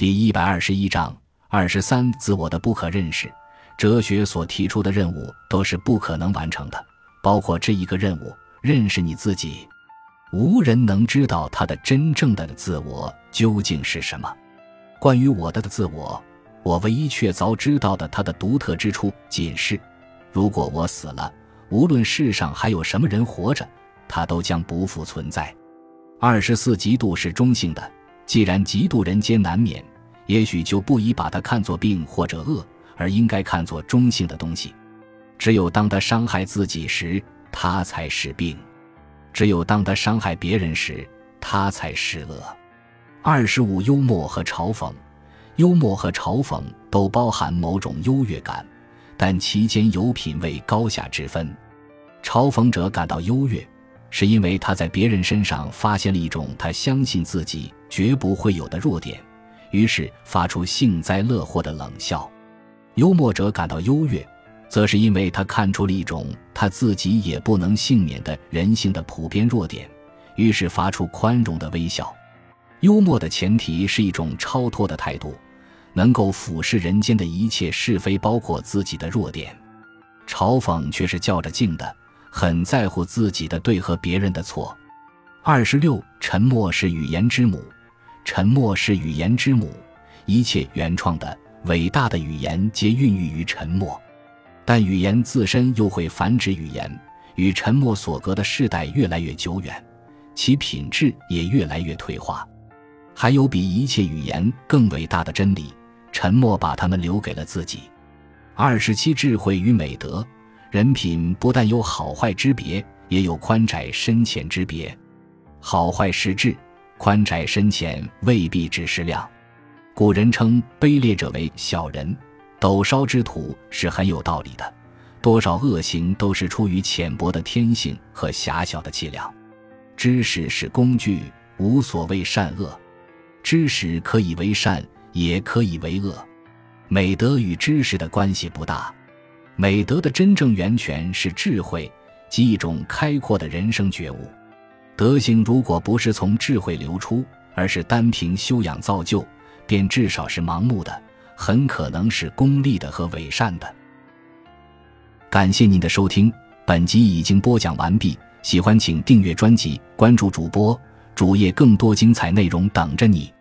第一百二十一章二十三自我的不可认识。哲学所提出的任务都是不可能完成的，包括这一个任务：认识你自己。无人能知道他的真正的自我究竟是什么。关于我的的自我，我唯一确凿知道的他的独特之处，仅是：如果我死了，无论世上还有什么人活着，他都将不复存在。二十四嫉妒是中性的，既然嫉妒人间难免，也许就不宜把它看作病或者恶，而应该看作中性的东西。只有当他伤害自己时，他才是病。只有当他伤害别人时，他才是恶。二十五，幽默和嘲讽，幽默和嘲讽都包含某种优越感，但其间有品位高下之分。嘲讽者感到优越，是因为他在别人身上发现了一种他相信自己绝不会有的弱点，于是发出幸灾乐祸的冷笑。幽默者感到优越。则是因为他看出了一种他自己也不能幸免的人性的普遍弱点，于是发出宽容的微笑。幽默的前提是一种超脱的态度，能够俯视人间的一切是非，包括自己的弱点。嘲讽却是较着劲的，很在乎自己的对和别人的错。二十六，沉默是语言之母，沉默是语言之母，一切原创的伟大的语言皆孕育于沉默。但语言自身又会繁殖语言，与沉默所隔的世代越来越久远，其品质也越来越退化。还有比一切语言更伟大的真理，沉默把它们留给了自己。二十七，智慧与美德，人品不但有好坏之别，也有宽窄深浅之别。好坏是质，宽窄深浅未必只是量。古人称卑劣者为小人。斗烧之徒是很有道理的，多少恶行都是出于浅薄的天性和狭小的气量。知识是工具，无所谓善恶。知识可以为善，也可以为恶。美德与知识的关系不大。美德的真正源泉是智慧，即一种开阔的人生觉悟。德行如果不是从智慧流出，而是单凭修养造就，便至少是盲目的。很可能是功利的和伪善的。感谢您的收听，本集已经播讲完毕。喜欢请订阅专辑，关注主播主页，更多精彩内容等着你。